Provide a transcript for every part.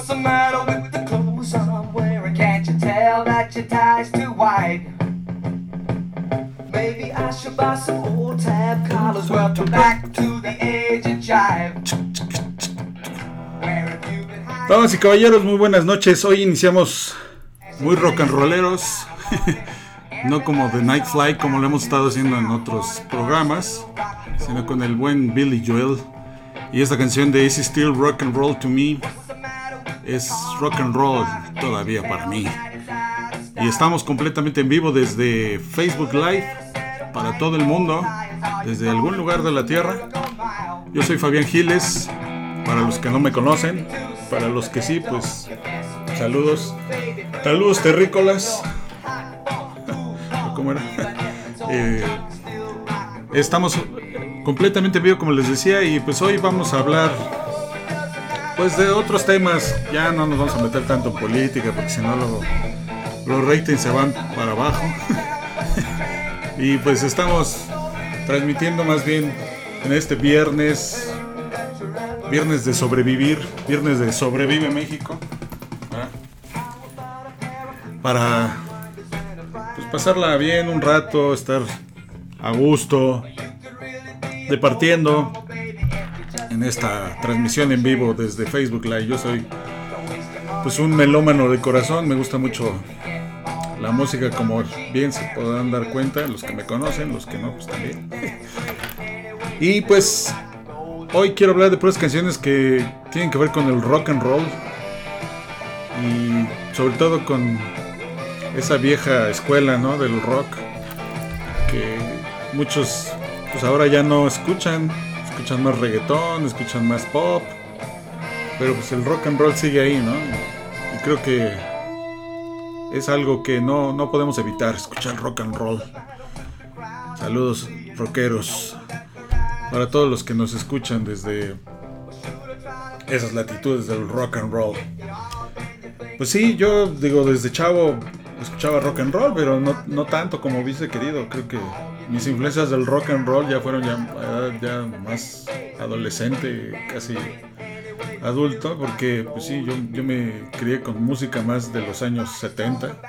What's the matter with the clothes I'm wearing? Can't you tell that your tie's too wide? Maybe I should buy some old tab collars. Welcome back to the age of jive. Damas y caballeros, muy buenas noches. Hoy iniciamos muy rock and rolleros. no como The Night Fly, como lo hemos estado haciendo en otros programas, sino con el buen Billy Joel. Y esta canción de Is Still Rock and Roll to Me es rock and roll todavía para mí. Y estamos completamente en vivo desde Facebook Live para todo el mundo, desde algún lugar de la tierra. Yo soy Fabián Giles, para los que no me conocen, para los que sí, pues saludos. Saludos terrícolas. ¿Cómo era? Eh, estamos completamente en vivo, como les decía, y pues hoy vamos a hablar pues de otros temas. Ya no nos vamos a meter tanto en política, porque si no lo- los ratings se van para abajo. y pues estamos transmitiendo más bien en este viernes, viernes de sobrevivir, viernes de sobrevive México, para pues, pasarla bien un rato, estar a gusto, departiendo en esta transmisión en vivo desde Facebook Live. Yo soy pues un melómano de corazón, me gusta mucho la música como bien se podrán dar cuenta, los que me conocen, los que no, pues también. y pues hoy quiero hablar de puras canciones que tienen que ver con el rock and roll y sobre todo con esa vieja escuela, ¿no? Del rock que muchos pues ahora ya no escuchan, escuchan más reggaetón, escuchan más pop, pero pues el rock and roll sigue ahí, ¿no? Y creo que es algo que no, no podemos evitar, escuchar rock and roll. Saludos rockeros para todos los que nos escuchan desde esas latitudes del rock and roll. Pues sí, yo digo, desde chavo escuchaba rock and roll, pero no, no tanto como hubiese querido. Creo que mis influencias del rock and roll ya fueron ya, más adolescente, casi adulto, porque pues sí, yo, yo me crié con música más de los años 70,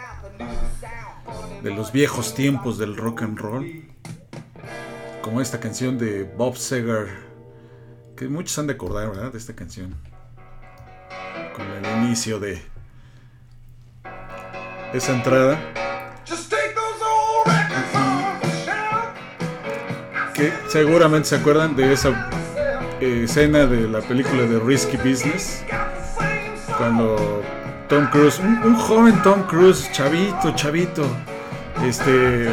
de los viejos tiempos del rock and roll, como esta canción de Bob Seger, que muchos han de acordar, ¿verdad? De esta canción, con el inicio de esa entrada. Seguramente se acuerdan de esa eh, escena de la película de Risky Business, cuando Tom Cruise, un, joven Tom Cruise, chavito, chavito, este,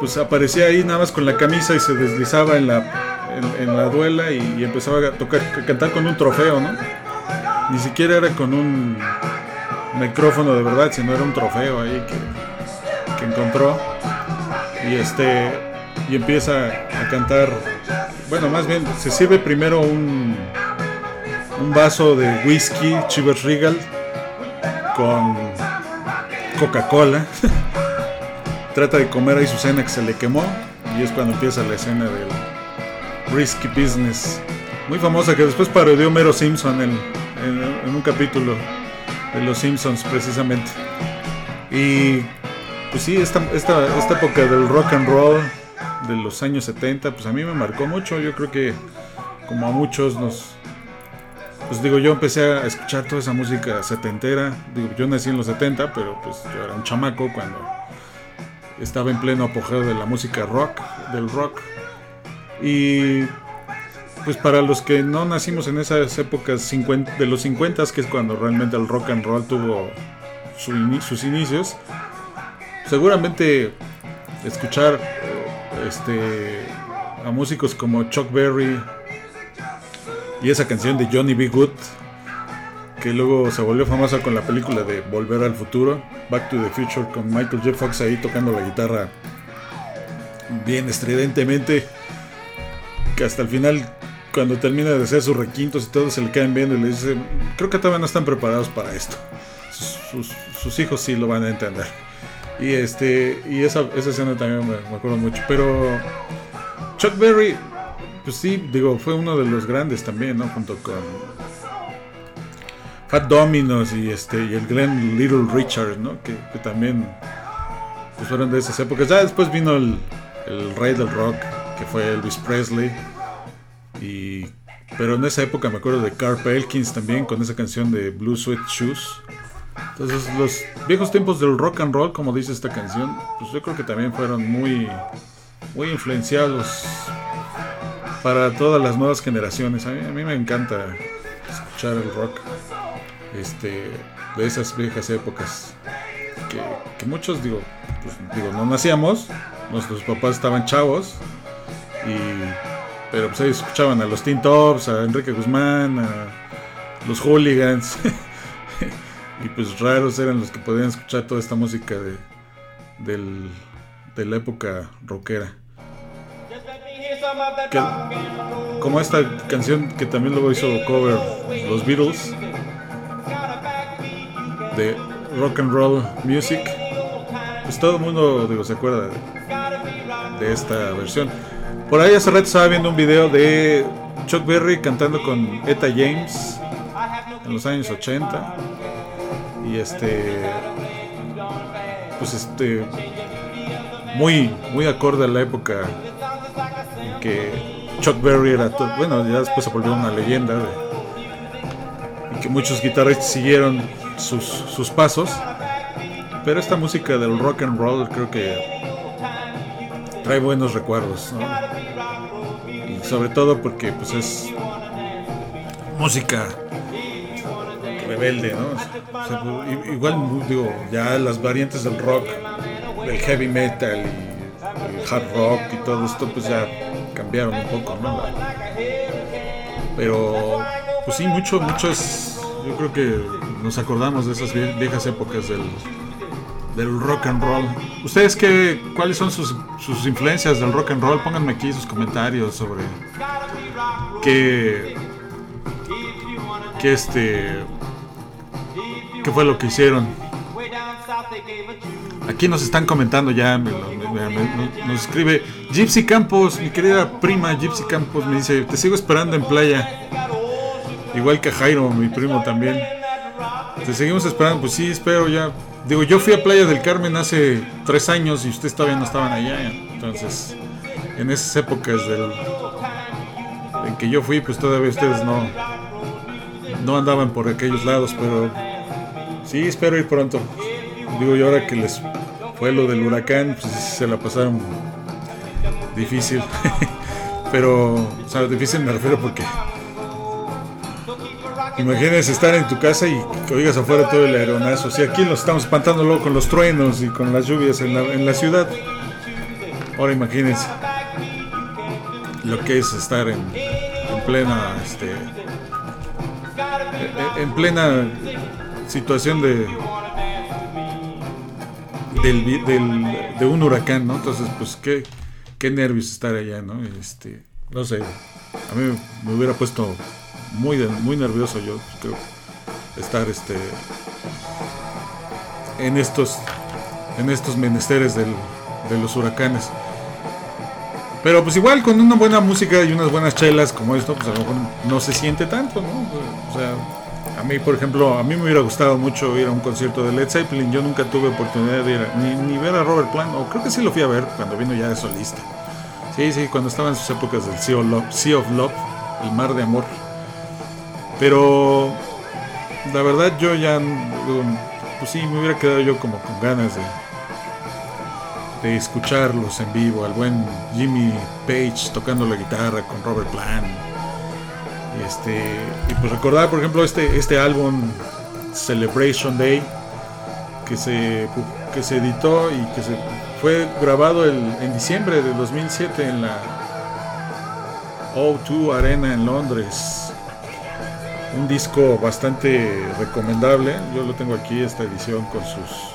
pues aparecía ahí nada más con la camisa y se deslizaba en la, en, la duela y, y empezaba a tocar, a cantar con un trofeo, ¿no? Ni siquiera era con un micrófono de verdad, sino era un trofeo ahí que, que encontró y este y empieza a cantar bueno más bien se sirve primero un un vaso de whisky Chivas Regal con Coca-Cola. Trata de comer ahí su cena que se le quemó y es cuando empieza la escena del Risky Business muy famosa que después parodió Mero Simpson en, en- en un capítulo de los Simpsons precisamente. Y pues sí, esta, esta, esta época del rock and roll de los años 70, pues a mí me marcó mucho. Yo creo que como a muchos nos... Pues digo, yo empecé a escuchar toda esa música setentera. Digo, yo nací en los 70, pero pues yo era un chamaco cuando estaba en pleno apogeo de la música rock, del rock. Y pues para los que no nacimos en esas épocas 50 de los 50, que es cuando realmente el rock and roll tuvo sus inicios, seguramente escuchar este a músicos como Chuck Berry y esa canción de Johnny B. Good que luego se volvió famosa con la película de Volver al Futuro, Back to the Future, con Michael J. Fox ahí tocando la guitarra bien estridentemente, que hasta el final, cuando termina de hacer sus requintos y todo, se le quedan viendo y le dice, creo que todavía no están preparados para esto. Sus hijos sí lo van a entender. Y este y esa, esa escena también me, acuerdo mucho. Pero Chuck Berry, pues sí, digo, fue uno de los grandes también, ¿no? Junto con Fat Dominos y este y el Glenn Little Richard, ¿no? Que, que también pues, fueron de esas épocas. Ya después vino el, el rey del rock, que fue Elvis Presley. Y, pero en esa época me acuerdo de Carl Elkins también con esa canción de Blue Sweat Shoes. Entonces los viejos tiempos del rock and roll, como dice esta canción, pues yo creo que también fueron muy, muy influenciados para todas las nuevas generaciones. A mí, a mí me encanta escuchar el rock este, de esas viejas épocas. Que, que muchos, digo, pues, digo, no nacíamos, nuestros papás estaban chavos, y, pero pues ellos escuchaban a los Teen Tops, a Enrique Guzmán, a los Hooligans. y pues raros eran los que podían escuchar toda esta música de, de la época rockera. Como esta canción que también luego hizo cover los Beatles de rock and roll music, pues todo el mundo digo, se acuerda de, de esta versión. Por ahí hace rato estaba viendo un video de Chuck Berry cantando con Etta James en los años 80 y este pues este muy muy acorde a la época que Chuck Berry era bueno ya después se volvió una leyenda de- y que muchos guitarristas siguieron sus, sus pasos pero esta música del rock and roll creo que trae buenos recuerdos y sobre todo porque pues es música rebelde, ¿no? O sea, igual, digo, ya las variantes del rock, del heavy metal y el hard rock y todo esto, pues ya cambiaron un poco, ¿no? Pero, pues sí, mucho, mucho es. Yo creo que nos acordamos de esas vie- viejas épocas del, del rock and roll. ¿Ustedes qué, cuáles son sus, sus influencias del rock and roll? Pónganme aquí sus comentarios sobre qué, qué este qué fue lo que hicieron. Aquí nos están comentando ya, nos escribe Gypsy Campos, mi querida prima Gypsy Campos, me dice, te sigo esperando en playa. Igual que Jairo, mi primo también. Te seguimos esperando, pues sí, espero ya. Digo, yo fui a Playa del Carmen hace tres años y ustedes todavía no estaban allá. Entonces, en esas épocas del, en que yo fui, pues todavía ustedes no, no andaban por aquellos lados, pero sí, espero ir pronto. Digo, y ahora que les fue lo del huracán, pues se la pasaron difícil. pero, o sea, difícil me refiero porque Imagínense estar en tu casa y que oigas afuera todo el aeronazo. Si aquí nos estamos espantando luego con los truenos y con las lluvias en la, en la ciudad. Ahora imagínense lo que es estar en, en plena este en- en plena situación de del, del- de un huracán, ¿no? Entonces, pues qué, qué nervios estar allá, ¿no? Este, no sé, a mí me hubiera puesto muy, muy nervioso yo, creo, estar este en estos en estos menesteres del- de los huracanes. Pero pues igual con una buena música y unas buenas chelas como esto, pues a lo mejor no se siente tanto, ¿no? O sea, mí, por ejemplo, a mí me hubiera gustado mucho ir a un concierto de Led Zeppelin. Yo nunca tuve oportunidad de ir a- ni, ni ver a Robert Plant, o creo que sí lo fui a ver cuando vino ya de solista. Sí, sí, cuando estaba en sus épocas del Sea of Love, el mar de amor. Pero la verdad yo ya, pues sí, me hubiera quedado yo como con ganas de, de escucharlos en vivo, al buen Jimmy Page tocando la guitarra con Robert Plant. Este, y pues recordar, por ejemplo, este, este álbum Celebration Day que se, que se editó y que se fue grabado el- en diciembre de 2007 en la O2 Arena en Londres. Un disco bastante recomendable. Yo lo tengo aquí, esta edición, con sus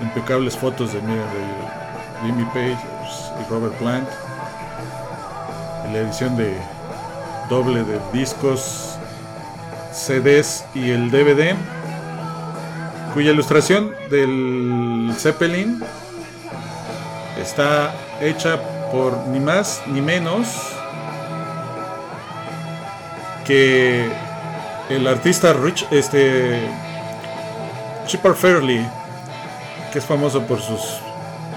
impecables fotos de, de Jimmy Page y Robert Plant. La edición de doble de discos, CDs y el DVD, cuya ilustración del Zeppelin está hecha por ni más ni menos que el artista Rich, este Chipper Fairley, que es famoso por sus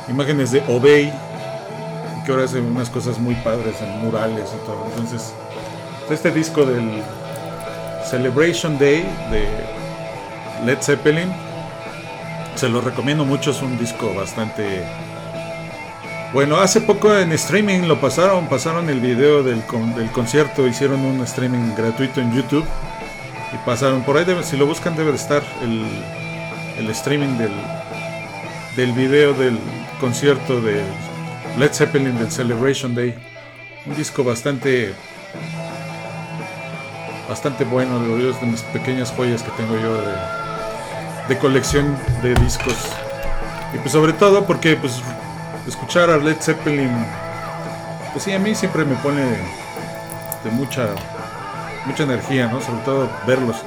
imágenes de Obey, que ahora hace unas cosas muy padres en murales y todo. Entonces, este disco del Celebration Day de Led Zeppelin, se lo recomiendo mucho, es un disco bastante bueno, hace poco en streaming lo pasaron, pasaron el video del, concierto, hicieron un streaming gratuito en YouTube y pasaron por ahí, si lo buscan debe de estar el, el streaming del, del video del concierto de Led Zeppelin del Celebration Day. Un disco bastante bastante bueno, de, mis pequeñas joyas que tengo yo de, de colección de discos. Y pues sobre todo porque pues escuchar a Led Zeppelin, pues sí, a mí siempre me pone de mucha, mucha energía, ¿no? Sobre todo verlos.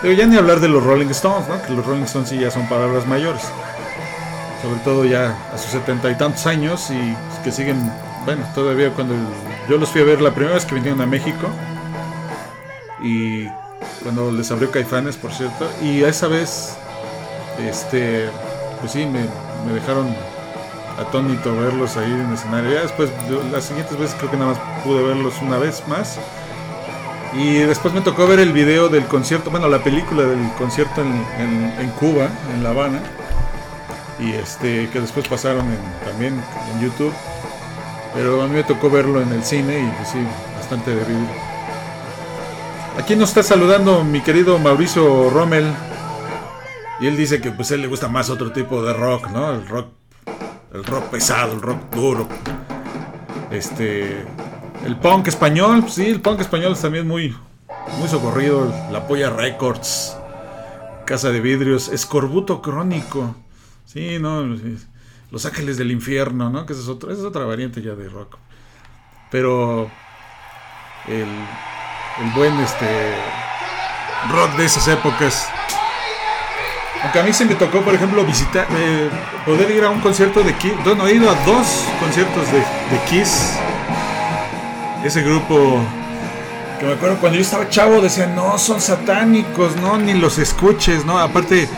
Pero ya ni hablar de los Rolling Stones, ¿no? Que los Rolling Stones sí ya son palabras mayores. Sobre todo ya a sus setenta y tantos años y que siguen, bueno, todavía cuando yo los fui a ver la primera vez que vinieron a México y cuando les abrió Caifanes, por cierto, y a esa vez, este, pues sí, me, me dejaron atónito verlos ahí en el escenario. Ya después, las siguientes veces creo que nada más pude verlos una vez más. Y después me tocó ver el video del concierto, bueno, la película del concierto en, Cuba, en La Habana. Y este, que después pasaron también en YouTube. Pero a mí me tocó verlo en el cine y pues sí, bastante vivir. Aquí nos está saludando mi querido Mauricio Rommel. Y él dice que pues a él le gusta más otro tipo de rock, ¿no? El rock el rock pesado, el rock duro. Este, el punk español, sí, el punk español es también muy, muy socorrido. La Polla Records, Casa de Vidrios, Escorbuto Crónico, sí, no, Los Ángeles del Infierno, ¿no? Que es, otra, esa es otra variante ya de rock. Pero el, el buen este rock de esas épocas aunque a mí se me tocó, por ejemplo, visitar, eh, poder ir a un concierto de Kiss. Bueno, he ido a dos conciertos de, Kiss. Ese grupo que me acuerdo cuando yo estaba chavo decían, no, son satánicos, no, ni los escuches, ¿no? Aparte,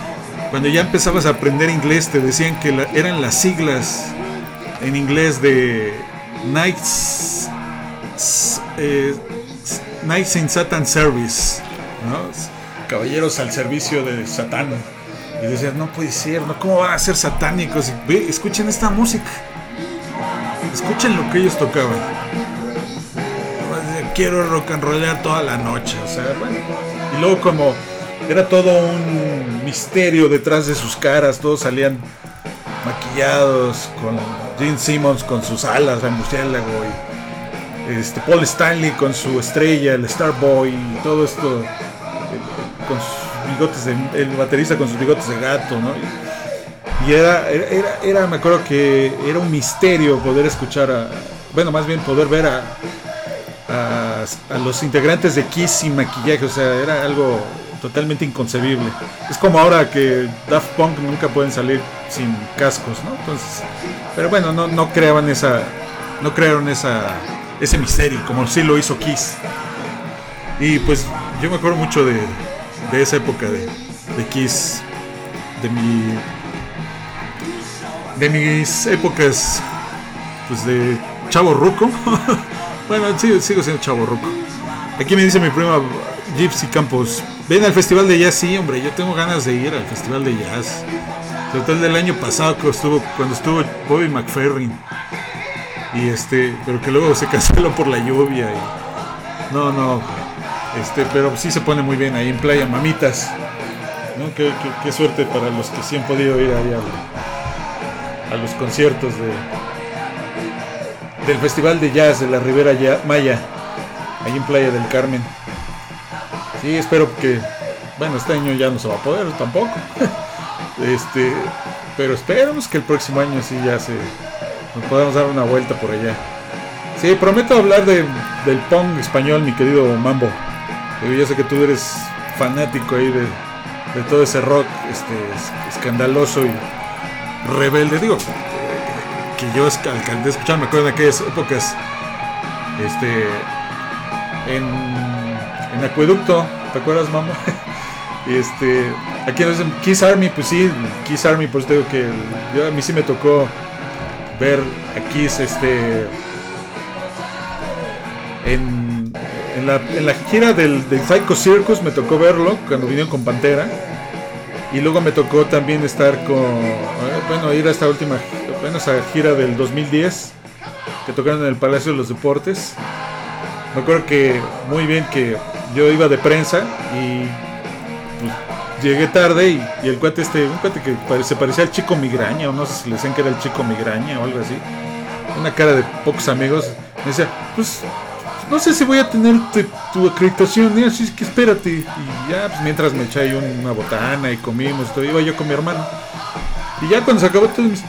cuando ya empezabas a aprender inglés, te decían que eran las siglas en inglés de Nights, eh, Nights in Satan Service, ¿no? Caballeros al servicio de Satán. Y decías, no puede ser, ¿no? ¿cómo van a ser satánicos? escuchen esta música. Escuchen lo que ellos tocaban. Quiero rock and rollar toda la noche. O sea, bueno. Y luego como era todo un misterio detrás de sus caras, todos salían maquillados con Gene Simmons con sus alas de murciélago y este, Paul Stanley con su estrella, el Starboy y todo esto eh, con sus bigotes de, el baterista con sus bigotes de gato, ¿no? Y era, era, era, me acuerdo que era un misterio poder escuchar a, bueno, más bien poder ver a, a, los integrantes de Kiss sin maquillaje, o sea, era algo totalmente inconcebible. Es como ahora que Daft Punk nunca pueden salir sin cascos, ¿no? Entonces, pero bueno, no, no creaban esa, no crearon esa, ese misterio como sí lo hizo Kiss. Y pues yo me acuerdo mucho de, de esa época de, de Kiss, de mi de mis épocas pues de chavo ruco. bueno, sigo, sigo siendo chavo ruco. Aquí me dice mi prima Gypsy Campos, ven al festival de jazz, sí, hombre, yo tengo ganas de ir al festival de jazz. El del año pasado que estuvo, cuando estuvo Bobby McFerrin. Y este, pero que luego se canceló por la lluvia y no, no, este, pero sí se pone muy bien ahí en Playa Mamitas. ¿no? Qué, suerte para los que sí han podido ir ahí a, los conciertos de, del Festival de Jazz de la Ribera Maya, ahí en Playa del Carmen. Sí, espero que, bueno, este año ya no se va a poder tampoco. este, pero esperamos que el próximo año sí ya se nos podamos dar una vuelta por allá. Sí, prometo hablar de, del punk español, mi querido Mambo. Yo sé que tú eres fanático ahí de, todo ese rock este, escandaloso y rebelde. Digo, que yo alcancé a escuchar, me acuerdo de aquellas épocas este, en, en Acueducto, ¿te acuerdas, mamá? este, aquí dicen Kiss Army, pues sí, Kiss Army, pues te digo que yo, a mí sí me tocó ver a Kiss, este, en, en, la, en la gira del, del Psycho Circus me tocó verlo cuando vinieron con Pantera. Y luego me tocó también estar con, eh, bueno, ir a esta última, bueno, esa gira del 2010, que tocaron en el Palacio de los Deportes. Me acuerdo que muy bien que yo iba de prensa y llegué tarde y, y el cuate este, un cuate que se parecía al chico migraña, o no sé si le decían que era el chico migraña o algo así. Una cara de pocos amigos. Me decía, pues no sé si voy a tener te- tu acreditación, ¿eh? así que espérate. Y ya, pues mientras me eché una botana y comimos, todo, iba yo con mi hermano. Y ya cuando se acabó todo, me dice,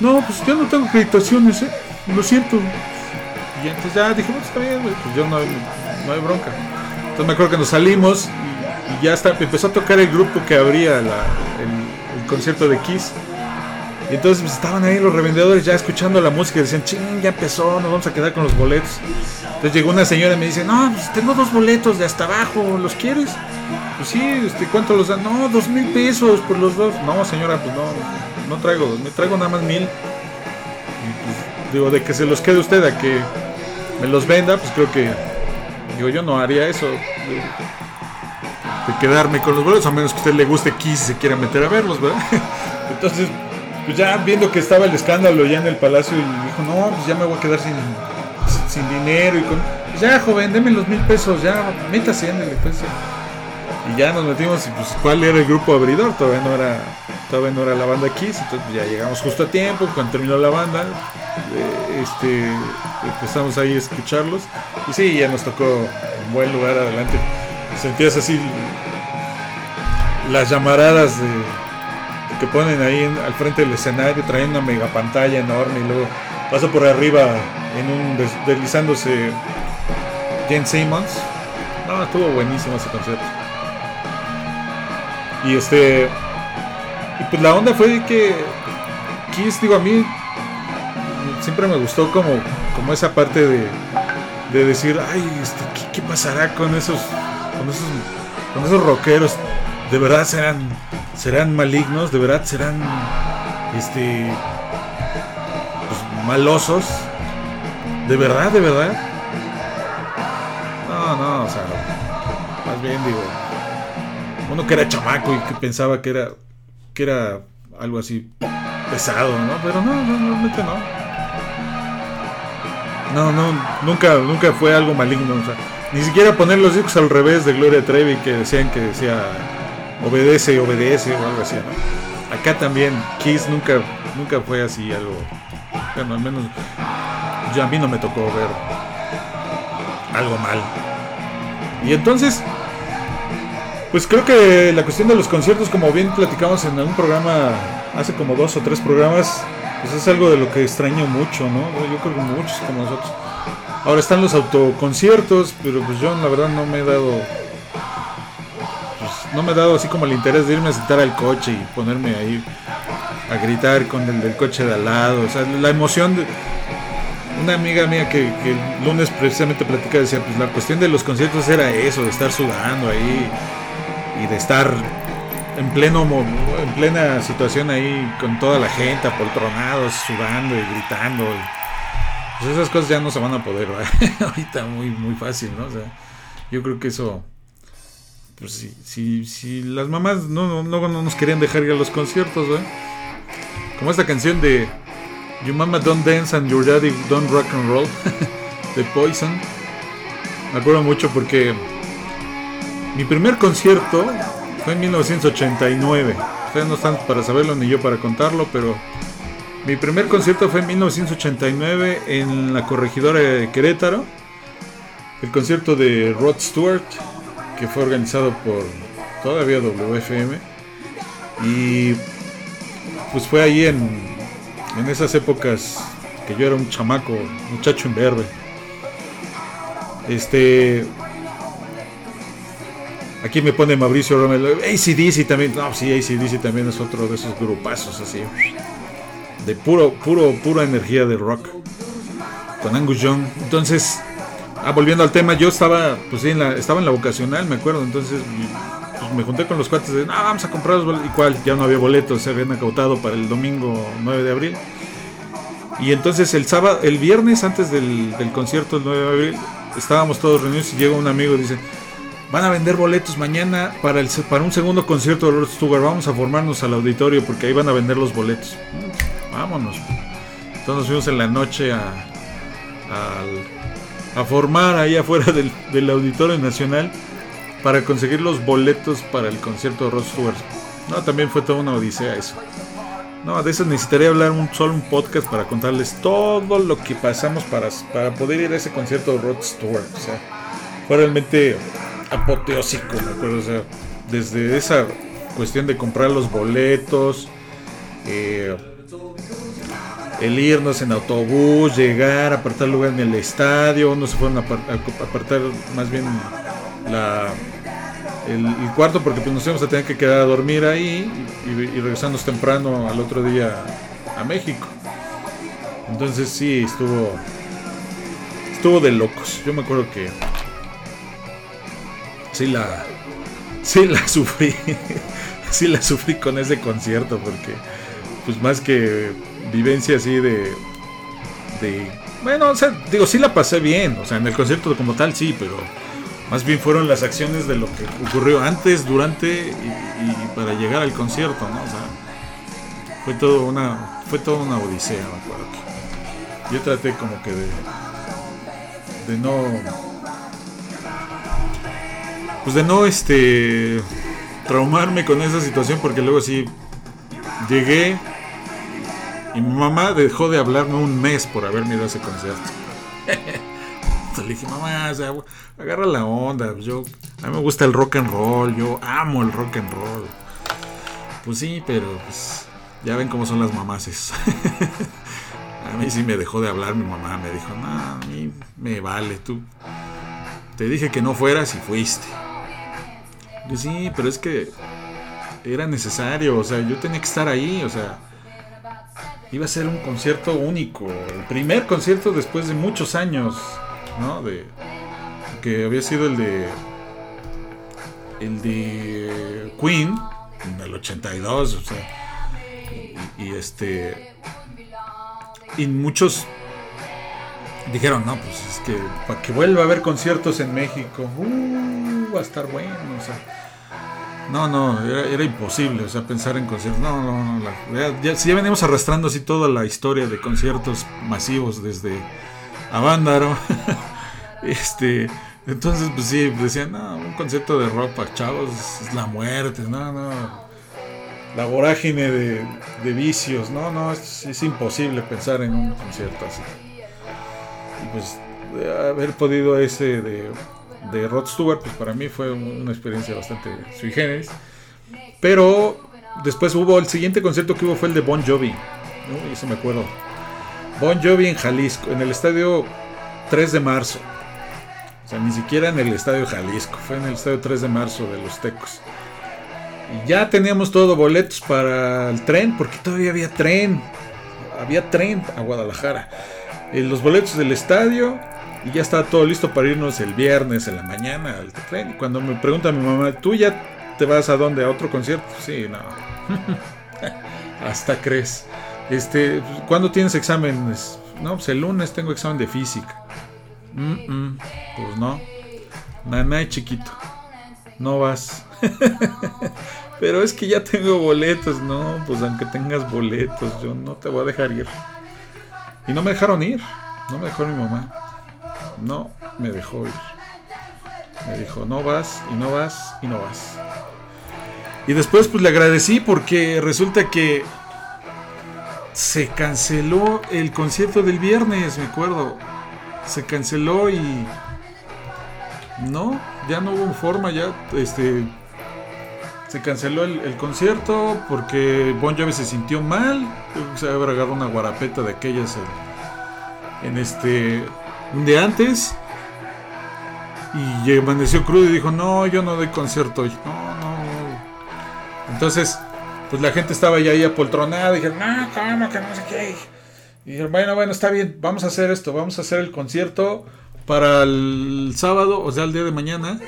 no, pues yo no tengo acreditaciones, ¿eh? lo siento. Y entonces ya dije, bueno, está bien, pues yo no, no hay bronca. Entonces me acuerdo que nos salimos y, y ya está, empezó a tocar el grupo que abría el, concierto de Kiss. Y entonces pues, estaban ahí los revendedores ya escuchando la música decían, ching, ya empezó, nos vamos a quedar con los boletos. Entonces llegó una señora y me dice, no, pues tengo dos boletos de hasta abajo, ¿los quieres? Pues sí, este, ¿cuánto los dan? No, dos mil pesos por los dos. No, señora, pues no, no traigo, me traigo nada más mil. Y, pues, digo, de que se los quede usted a que me los venda, pues creo que, digo, yo no haría eso. De quedarme con los boletos, a menos que usted le guste Kiss y se quiera meter a verlos, ¿verdad? Entonces, pues ya viendo que estaba el escándalo ya en el palacio y dijo, no, pues ya me voy a quedar sin, sin dinero y con... "Pues ya, joven, deme los mil pesos, ya, métase en el pues, Y ya nos metimos y pues cuál era el grupo abridor, todavía no era, todavía no era la banda Kiss, entonces pues, ya llegamos justo a tiempo, cuando terminó la banda, eh, este, empezamos ahí a escucharlos y sí, ya nos tocó un buen lugar adelante. Sentías así las llamaradas de, que ponen ahí al frente del escenario, traen una mega pantalla enorme y luego pasa por arriba en un des- deslizándose Jane Simmons. No, estuvo buenísimo ese concierto. Y este y pues la onda fue que Kiss, digo, a mí siempre me gustó como, como esa parte de, de decir, ay, este, ¿qué, qué pasará con esos, con esos, con esos rockeros? ¿De verdad serán, serán malignos? ¿De verdad serán, este, pues, malosos? ¿De verdad, de verdad? No, no, o sea, más bien digo, uno que era chamaco y que pensaba que era, que era algo así pesado, ¿no? Pero no, no, realmente no. No, no, nunca, nunca fue algo maligno. Ni siquiera poner los discos al revés de Gloria Trevi que decían que decía obedece, obedece o algo así, ¿no? Acá también Kiss nunca, nunca fue así algo. Bueno, al menos yo a mí no me tocó ver algo mal. Y entonces, pues creo que la cuestión de los conciertos, como bien platicamos en algún programa, hace como dos o tres programas, pues es algo de lo que extraño mucho, ¿no? Yo creo que muchos como nosotros. Ahora están los autoconciertos, pero pues yo la verdad no me he dado, pues no me he dado así como el interés de irme a sentar al coche y ponerme ahí a gritar con el del coche de al lado. O sea, la emoción de, una amiga mía que, que el lunes precisamente platica decía, pues la cuestión de los conciertos era eso, de estar sudando ahí y de estar en plena situación ahí con toda la gente apoltronados, sudando y gritando. pues esas cosas ya no se van a poder, ahorita muy muy fácil, ¿no? Yo creo que eso pues si, si, si las mamás no, no, no nos querían dejar ir a los conciertos, ¿verdad? Como esta canción de Your Mama Don't Dance and Your Daddy Don't Rock and Roll de Poison. Me acuerdo mucho porque mi primer concierto fue en 1989. Ustedes no están para saberlo ni yo para contarlo, pero mi primer concierto fue en 1989 en la corregidora de Querétaro. El concierto de Rod Stewart, que fue organizado por todavía WFM. Y pues fue ahí en, en esas épocas que yo era un chamaco, muchacho imberbe. Este. Aquí me pone Mauricio Romero. ACDC también. No, sí, ACDC también es otro de esos grupazos así. De puro, puro, pura energía de rock. Con Angus Young. Entonces, Ah, volviendo al tema, yo estaba, pues sí, en la, estaba en la vocacional, me acuerdo, entonces pues, me junté con los cuates de, no, vamos a comprar los boletos, y cuál, ya no había boletos, se habían acautado para el domingo 9 de abril. Y entonces el sábado, el viernes antes del, del concierto del 9 de abril, estábamos todos reunidos y llega un amigo y dice, van a vender boletos mañana para, el, para un segundo concierto de Rod Stewart, vamos a formarnos al auditorio porque ahí van a vender los boletos. Vámonos. Entonces nos fuimos en la noche a, a, formar ahí afuera del, del, Auditorio Nacional para conseguir los boletos para el concierto de Rod Stewart. No, también fue toda una odisea eso. No, de eso necesitaría hablar un solo un podcast para contarles todo lo que pasamos para, para poder ir a ese concierto de Rod Stewart. O sea, fue realmente apoteósico, me acuerdo. O sea, desde esa cuestión de comprar los boletos, eh, el irnos en autobús, llegar, apartar lugar en el estadio, unos se fueron a apartar más bien la, el, el, cuarto porque pues nos íbamos a tener que quedar a dormir ahí y, y, regresarnos temprano al otro día a México. Entonces sí, estuvo estuvo de locos. Yo me acuerdo que sí la sí la sufrí. sí la sufrí con ese concierto porque pues más que vivencia así de bueno, o sea, digo, sí la pasé bien, o sea, en el concierto como tal sí, pero más bien fueron las acciones de lo que ocurrió antes, durante y, y para llegar al concierto, ¿no? O sea, fue todo una fue toda una odisea, me acuerdo. Yo traté como que de de no pues de no este traumarme con esa situación porque luego sí llegué y mi mamá dejó de hablarme un mes por haberme ido a ese concierto. Le dije, mamá, o sea, agarra la onda. Yo, a mí me gusta el rock and roll. Yo amo el rock and roll. Pues sí, pero pues, ya ven cómo son las mamases. a mí sí me dejó de hablar mi mamá. Me dijo, no, a mí me vale. Tú te dije que no fueras y fuiste. Yo sí, pero es que era necesario. O sea, yo tenía que estar ahí. O sea, iba a ser un concierto único. El primer concierto después de muchos años. ¿no? De que había sido el de el de Queen en el 82, o sea, y, y, este y muchos dijeron, no, pues es que para que vuelva a haber conciertos en México, uh, va a estar bueno, o sea, no, no, era, imposible, o sea, pensar en conciertos. No, no, no. La, ya, venimos arrastrando así toda la historia de conciertos masivos desde Avándaro. este, entonces, pues sí, decían, no, un concierto de rock para chavos es la muerte, no, no. La vorágine de, vicios, no, no, es, imposible pensar en un concierto así. Y pues, haber podido ese de de Rod Stewart, pues para mí fue una experiencia bastante sui generis. Pero después hubo el siguiente concierto que hubo fue el de Bon Jovi, ¿no? eso me acuerdo. Bon Jovi en Jalisco, en el estadio 3 de marzo. O sea, ni siquiera en el estadio Jalisco, fue en el estadio 3 de marzo de los Tecos. Y ya teníamos todo boletos para el tren, porque todavía había tren. Había tren a Guadalajara. Los boletos del estadio, y ya está todo listo para irnos el viernes en la mañana al tren. Y cuando me pregunta mi mamá, ¿tú ya te vas a dónde? ¿A otro concierto? Sí, no. Hasta crees. Este, ¿cuándo tienes exámenes? No, pues el lunes tengo examen de física. Mm pues no. Nanay chiquito. No vas. Pero es que ya tengo boletos. No, pues aunque tengas boletos, yo no te voy a dejar ir. Y no me dejaron ir. No me dejó mi mamá no me dejó ir. Me dijo, no vas y no vas y no vas. Y después pues le agradecí porque resulta que se canceló el concierto del viernes, me acuerdo. Se canceló y no, ya no hubo forma, ya este se canceló el, concierto porque Bon Jovi se sintió mal, se había agarrado una guarapeta de aquellas en este un día antes y amaneció crudo y dijo, no, yo no doy concierto hoy. No, no, Entonces, pues la gente estaba ya ahí apoltronada. Y dijeron, no, ¿cómo que no sé qué? Y dijeron, bueno, bueno, está bien, vamos a hacer esto, vamos a hacer el concierto para el sábado, o sea, el día de mañana.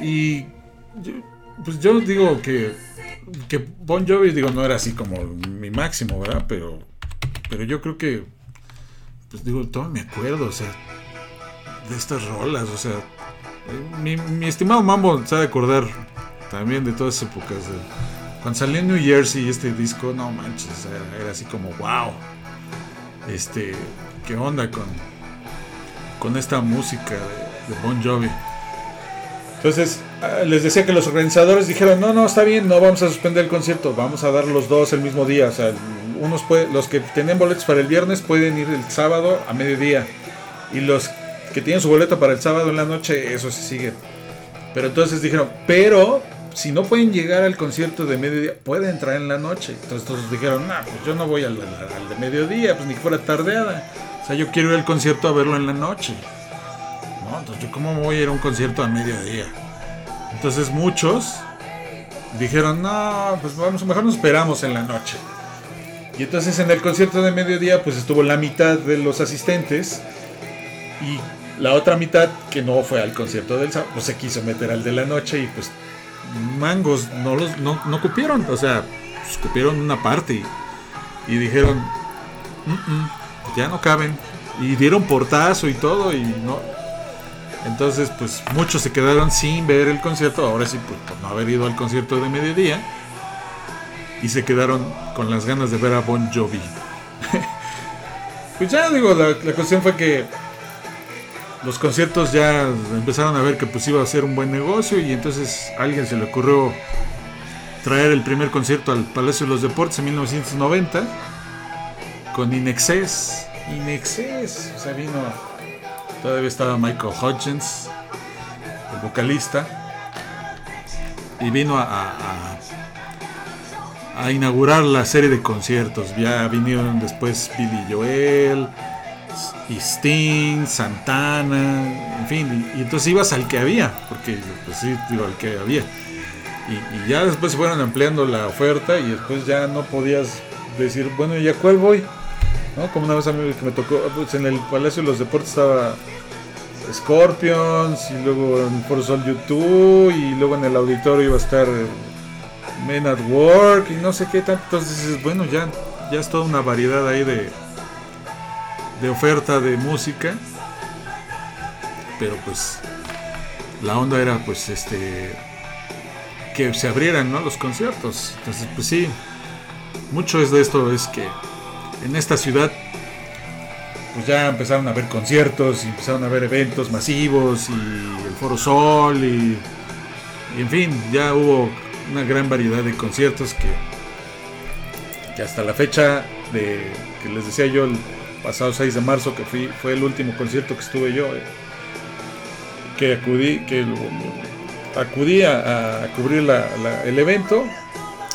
Y pues yo digo que, que Bon Jovi, digo, no era así como mi máximo, ¿verdad? Pero, pero yo creo que, pues digo, todo me acuerdo, o sea, de estas rolas, o sea, mi, estimado Mambo se ha de acordar también de todas esas épocas. cuando salió en New Jersey este disco, no manches, era, así como, wow. Este, ¿qué onda con, con esta música de, de Bon Jovi? Entonces, ah, les decía que los organizadores dijeron, no, no, está bien, no vamos a suspender el concierto, vamos a dar los dos el mismo día. O sea, unos los que tenían boletos para el viernes pueden ir el sábado a mediodía. Y los que tienen su boleto para el sábado en la noche, eso se sigue. Pero entonces dijeron, pero si no pueden llegar al concierto de mediodía, pueden entrar en la noche. Entonces todos dijeron, no, pues yo no voy al, de mediodía, pues ni fuera tardeada. O sea, yo quiero ir al concierto a verlo en la noche. No, entonces yo cómo voy a ir a un concierto a mediodía. Entonces muchos dijeron, no, pues vamos, mejor nos esperamos en la noche. Y entonces en el concierto de mediodía pues estuvo la mitad de los asistentes y la otra mitad que no fue al concierto del sábado, pues se quiso meter al de la noche y pues mangos no los no, no cupieron, o sea, pues, cupieron una parte y, dijeron, ya no caben. Y dieron portazo y todo y no. Entonces, pues muchos se quedaron sin ver el concierto, ahora sí, pues, por no haber ido al concierto de mediodía. Y se quedaron con las ganas de ver a Bon Jovi. pues ya digo, la, cuestión fue que los conciertos ya empezaron a ver que pues iba a ser un buen negocio y entonces a alguien se le ocurrió traer el primer concierto al Palacio de los Deportes en 1990 con Inexcess. Inexcess, o sea, vino, todavía estaba Michael Hutchins, el vocalista, y vino a inaugurar la serie de conciertos. Ya vinieron después Billy Joel, Sting, Santana, en fin, y, entonces ibas al que había, porque pues sí, al que había. Y, ya después se fueron ampliando la oferta y después ya no podías decir, bueno, ¿y a cuál voy? ¿No? Como una vez a mí que me tocó, pues en el Palacio de los Deportes estaba Scorpions, y luego en Foro Sol YouTube, y luego en el auditorio iba a estar Men at Work, y no sé qué tanto. Entonces, bueno, ya, ya es toda una variedad ahí de, de oferta de música. Pero pues la onda era pues este que se abrieran ¿no? los conciertos. Entonces pues sí, mucho es de esto es que en esta ciudad pues ya empezaron a haber conciertos y empezaron a haber eventos masivos y el Foro Sol y, y en fin, ya hubo una gran variedad de conciertos que, hasta la fecha de que les decía yo el pasado 6 de marzo, que fui, fue el último concierto que estuve yo, eh, que acudí, que acudí a, cubrir el evento.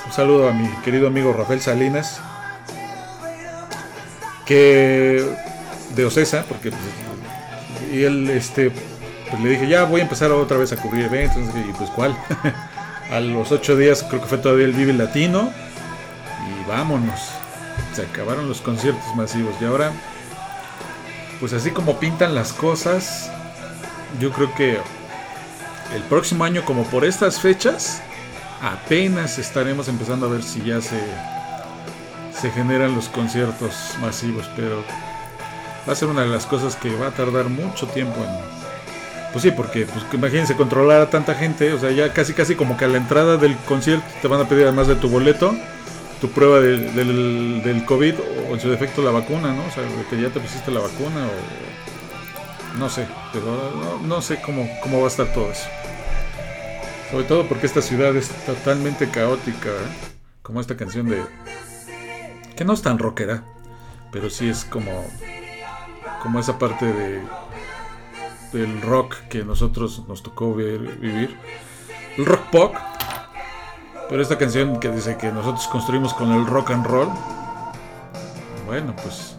Un saludo a mi querido amigo Rafael Salinas, que de Ocesa, porque pues, y él este pues le dije ya voy a empezar otra vez a cubrir eventos y pues cuál a los ocho días creo que fue todavía el Vive Latino. Y vámonos. Se acabaron los conciertos masivos. Y ahora, pues así como pintan las cosas, yo creo que el próximo año, como por estas fechas, apenas estaremos empezando a ver si ya se, se generan los conciertos masivos, pero va a ser una de las cosas que va a tardar mucho tiempo en... Pues sí, porque pues, imagínense controlar a tanta gente, o sea, ya casi casi como que a la entrada del concierto te van a pedir además de tu boleto, tu prueba del, del, COVID o en su defecto la vacuna, ¿no? O sea, que ya te pusiste la vacuna o no sé, pero no, sé cómo, cómo va a estar todo eso. Sobre todo porque esta ciudad es totalmente caótica, ¿eh? como esta canción de... que no es tan rockera, pero sí es como... como esa parte de del rock que nosotros nos tocó ver, vivir. El rock pop, pero esta canción que dice que nosotros construimos con el rock and roll, bueno, pues,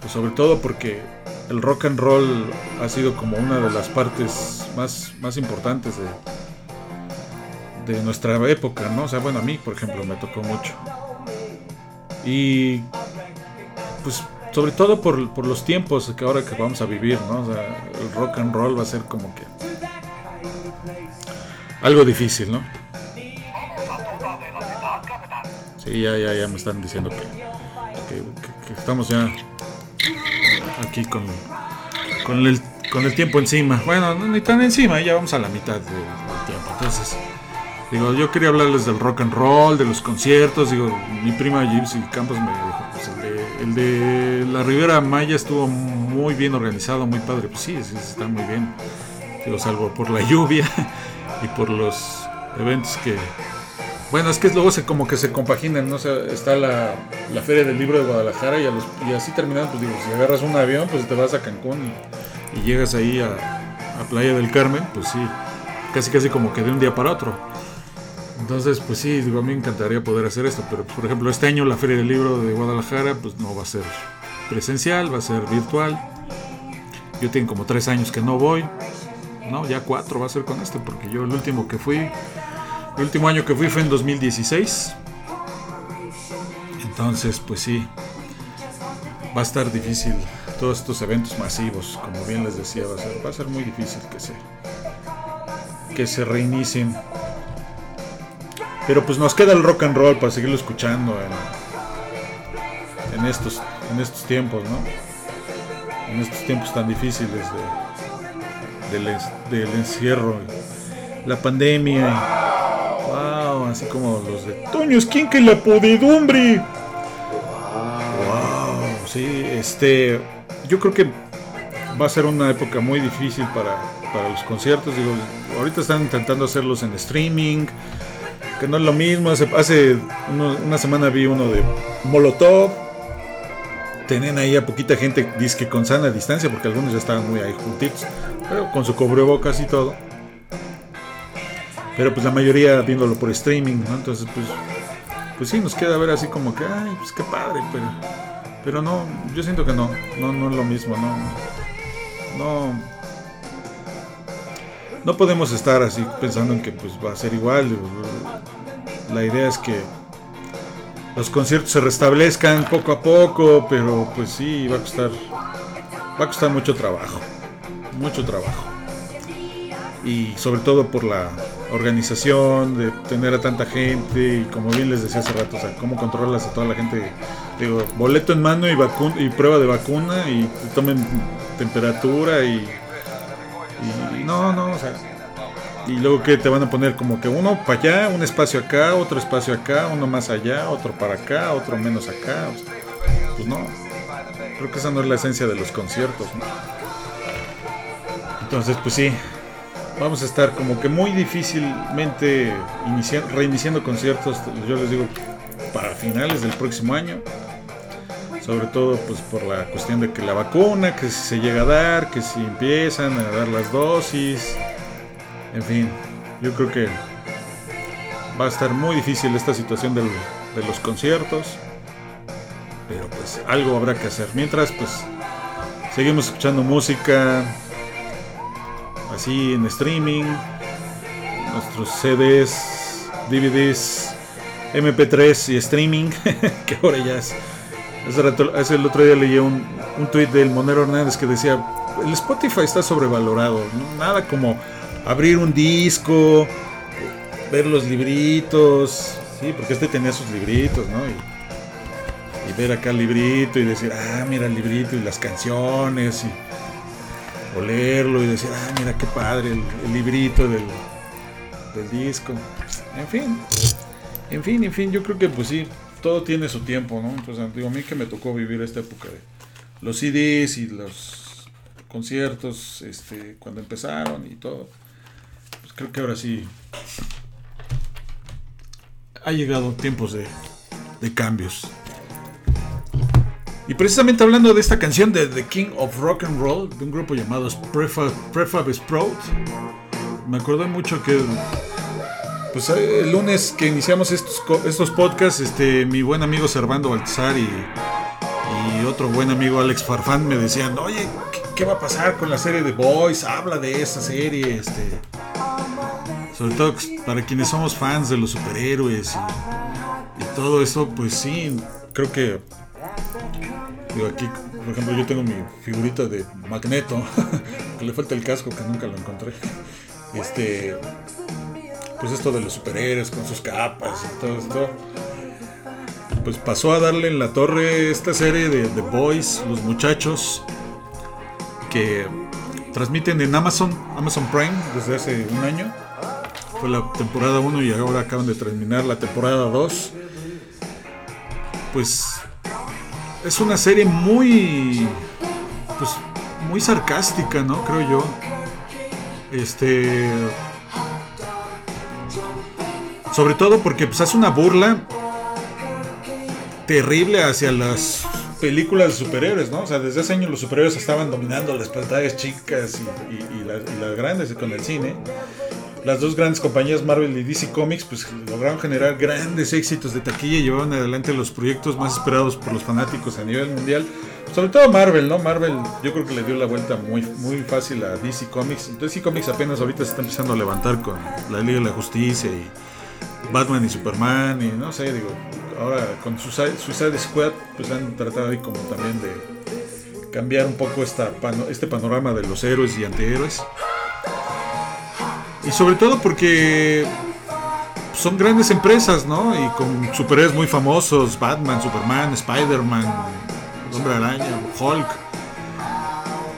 pues sobre todo porque el rock and roll ha sido como una de las partes más, más importantes de, de nuestra época, ¿no? O sea, bueno, a mí, por ejemplo, me tocó mucho. Y pues sobre todo por, por los tiempos que ahora que vamos a vivir, ¿no? O sea, el rock and roll va a ser como que algo difícil, ¿no? Sí, ya, ya, ya me están diciendo que, estamos ya aquí con, con, el, con el tiempo encima. Bueno, no ni tan encima, ya vamos a la mitad de- del tiempo. Entonces, digo, yo quería hablarles del rock and roll, de los conciertos. Digo, mi prima Gypsy Campos me dijo, pues el de, el de la Ribera Maya estuvo muy bien organizado, muy padre. Pues sí, sí, está muy bien. Digo, salvo por la lluvia y por los eventos que... Bueno, es que luego se como que se compaginan, ¿no? O está la, la Feria del Libro de Guadalajara y así terminando, pues digo, si agarras un avión, pues te vas a Cancún y, y llegas ahí a, a Playa del Carmen, pues sí, casi casi como que de un día para otro. Entonces, pues sí, digo, a mí me encantaría poder hacer esto, pero por ejemplo, este año la Feria del Libro de Guadalajara, pues no va a ser presencial, va a ser virtual. Yo tengo como tres años que no voy, no, ya cuatro va a ser con este, porque yo el último que fui, el último año que fui fue en 2016. Entonces, pues sí, va a estar difícil todos estos eventos masivos, como bien les decía, va a ser, va a ser muy difícil que se, que se reinicien. Pero pues nos queda el rock and roll para seguirlo escuchando en, en estos, en estos tiempos, ¿no? En estos tiempos tan difíciles de, del, del encierro, la pandemia. Wow, así como los de Toño Skin que la podedumbre. Wow, sí, este, yo creo que va a ser una época muy difícil para, para los conciertos. Digo, ahorita están intentando hacerlos en streaming, que no es lo mismo. Hace, hace una semana vi uno de Molotov. Tenían ahí a poquita gente, disque con sana distancia, porque algunos ya estaban muy ahí juntitos, pero con su cubrebocas y todo. Pero pues la mayoría viéndolo por streaming, ¿no? Entonces, pues, pues sí, nos queda ver así como que, ay, pues qué padre, pero, pero no, yo siento que no, no, no es lo mismo, no, no, no podemos estar así pensando en que pues va a ser igual. La idea es que los conciertos se restablezcan poco a poco, pero pues sí, va a costar, va a costar mucho trabajo, mucho trabajo. Y sobre todo por la organización, de tener a tanta gente, y como bien les decía hace rato, o sea, cómo controlas a toda la gente, digo, boleto en mano y, y prueba de vacuna, y tomen temperatura, y, y no, no, o sea, y luego que te van a poner como que uno para allá, un espacio acá, otro espacio acá, uno más allá, otro para acá, otro menos acá. pues no. Creo que esa no es la esencia de los conciertos. ¿no? Entonces, pues sí. Vamos a estar como que muy difícilmente inicia- reiniciando conciertos, yo les digo, para finales del próximo año. Sobre todo pues por la cuestión de que la vacuna, que si se llega a dar, que si empiezan a dar las dosis. En fin, yo creo que va a estar muy difícil esta situación de los conciertos. Pero pues algo habrá que hacer. Mientras pues seguimos escuchando música así en streaming. Nuestros CDs, DVDs, MP3 y streaming. que ahora ya es... Hace, rato- hace el otro día leí un, un tweet del Monero Hernández que decía, el Spotify está sobrevalorado. Nada como abrir un disco, ver los libritos, sí, porque este tenía sus libritos, ¿no? Y, ver acá el librito y decir, ah, mira el librito y las canciones, y olerlo y decir, ah, mira qué padre el, el librito del, del disco. En fin, en fin, en fin, yo creo que pues sí, todo tiene su tiempo, ¿no? Entonces, digo, a mí que me tocó vivir esta época de los CDs y los conciertos, este, cuando empezaron y todo pues creo que ahora sí ha llegado tiempos de, cambios. Y precisamente hablando de esta canción de The King of Rock and Roll, de un grupo llamado Prefab Sprout, me acordé mucho que pues eh, el lunes que iniciamos estos, estos podcasts, este, mi buen amigo Servando Baltzar y, otro buen amigo Alex Farfán me decían, oye, ¿qué, qué va a pasar con la serie de Boys? Habla de esa serie, este, sobre todo para quienes somos fans de los superhéroes y, y todo eso, pues sí, creo que digo, aquí Por ejemplo, yo tengo mi figurita de Magneto, que le falta el casco, que nunca lo encontré. Este, pues esto de los superhéroes con sus capas y todo esto. Pues pasó a darle en la torre esta serie de The Boys, los muchachos, que transmiten en Amazon, Amazon Prime desde hace un año. Fue la temporada 1 y ahora acaban de terminar la temporada 2. Pues es una serie muy pues muy sarcástica, ¿no? Creo yo. Este sobre todo porque pues hace una burla terrible hacia las películas de superhéroes, ¿no? O sea, desde hace años los superhéroes estaban dominando las pantallas chicas y, las, y grandes con el cine las dos grandes compañías Marvel y DC Comics pues lograron generar grandes éxitos de taquilla y llevaron adelante los proyectos más esperados por los fanáticos a nivel mundial. Sobre todo Marvel, ¿no? Marvel yo creo que le dio la vuelta muy, muy fácil a DC Comics. DC Comics apenas ahorita se está empezando a levantar con la Liga de la Justicia y Batman y Superman y no sé, digo, ahora con Suicide Squad pues han tratado ahí como también de cambiar un poco este panorama de los héroes y antihéroes. Y sobre todo porque son grandes empresas, ¿no? Y con superhéroes muy famosos, Batman, Superman, Spider-Man, Hombre Araña, Hulk.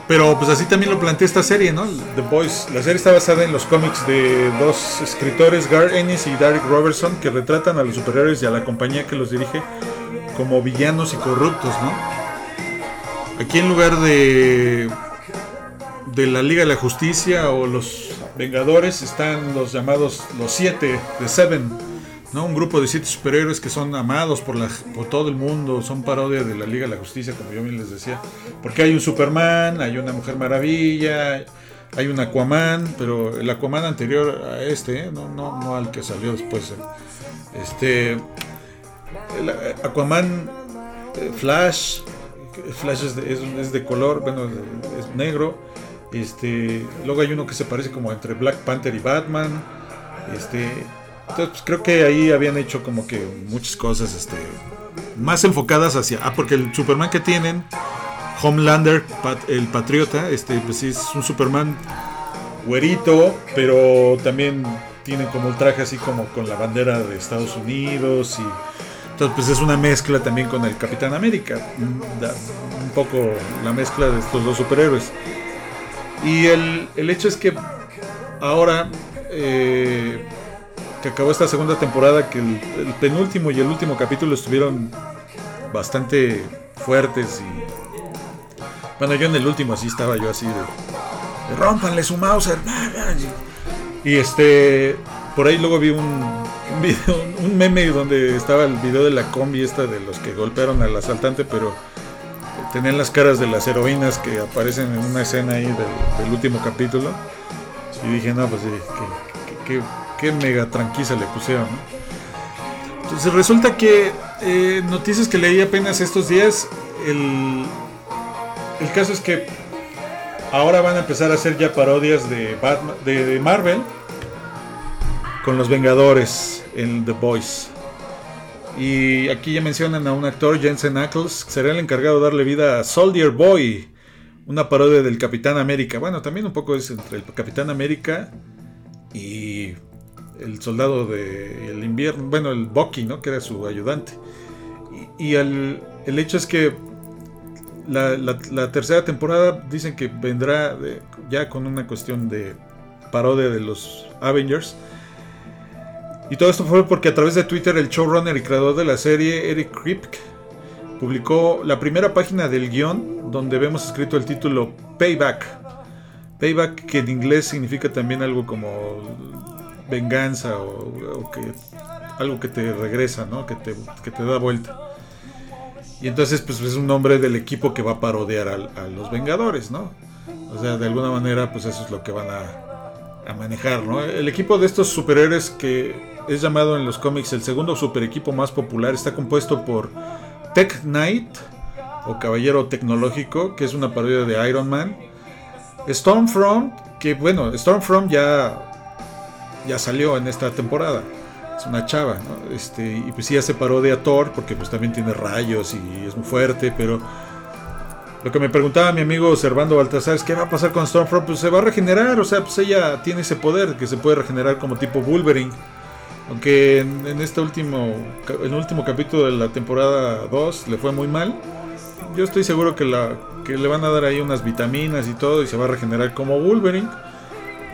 Pero pues así también lo plantea esta serie, ¿no? The Boys. La serie está basada en los cómics de dos escritores, Gar Ennis y Derek Robertson, que retratan a los superhéroes y a la compañía que los dirige como villanos y corruptos, ¿no? Aquí en lugar de de la Liga de la Justicia o los Vengadores están los llamados los siete, de Seven, ¿no? Un grupo de siete superhéroes que son amados por, la, por todo el mundo, son parodia de la Liga de la Justicia, como yo bien les decía. Porque hay un Superman, hay una Mujer Maravilla, hay un Aquaman, pero el Aquaman anterior a este, ¿eh? no, no, no al que salió después. ¿eh? Este. El Aquaman, eh, Flash, Flash es de, es de color, bueno, es negro. Este, luego hay uno que se parece como entre Black Panther y Batman. Este, entonces pues, creo que ahí habían hecho como que muchas cosas este, más enfocadas hacia. Ah, porque el Superman que tienen, Homelander, el patriota, este, pues es un Superman güerito, pero también tiene como el traje así como con la bandera de Estados Unidos y entonces pues es una mezcla también con el Capitán América, un poco la mezcla de estos dos superhéroes. Y el, hecho es que ahora eh, que acabó esta segunda temporada, que el, penúltimo y el último capítulo estuvieron bastante fuertes y bueno, yo en el último así estaba yo así de, rompanle su mouse y este por ahí luego vi un, video, un meme donde estaba el video de la combi esta de los que golpearon al asaltante, pero tenían las caras de las heroínas que aparecen en una escena ahí del, último capítulo. Y dije, no, pues sí, qué, mega tranquila le pusieron. Entonces resulta que eh, noticias que leí apenas estos días, el, el caso es que ahora van a empezar a hacer ya parodias de, Batman, de, Marvel con los Vengadores en The Boys. Y aquí ya mencionan a un actor, Jensen Ackles, que será el encargado de darle vida a Soldier Boy, una parodia del Capitán América. Bueno, también un poco es entre el Capitán América y el soldado del invierno, bueno, el Bucky, ¿no? Que era su ayudante. Y, el, hecho es que la, tercera temporada dicen que vendrá ya con una cuestión de parodia de los Avengers y todo esto fue porque a través de Twitter el showrunner y creador de la serie, Eric Kripke, publicó la primera página del guion donde vemos escrito el título Payback. Payback que en inglés significa también algo como venganza o, que, algo que te regresa, ¿no? que, te, que te da vuelta. Y entonces pues es un nombre del equipo que va a parodiar a, a los Vengadores, ¿no? O sea, de alguna manera pues eso es lo que van a, a manejar, ¿no? El equipo de estos superhéroes que es llamado en los cómics el segundo super equipo más popular. Está compuesto por Tech Knight o Caballero Tecnológico, que es una parodia de Iron Man. Stormfront, que bueno, Stormfront ya, ya salió en esta temporada. Es una chava, ¿no? Este, y pues sí hace parodia a Thor, porque pues también tiene rayos y es muy fuerte, pero Lo que me preguntaba mi amigo Servando Baltasar es qué va a pasar con Stormfront, pues se va a regenerar, o sea, pues ella tiene ese poder que se puede regenerar como tipo Wolverine. Aunque en, este último, el último capítulo de la temporada 2 le fue muy mal, yo estoy seguro que, la, que le van a dar ahí unas vitaminas y todo y se va a regenerar como Wolverine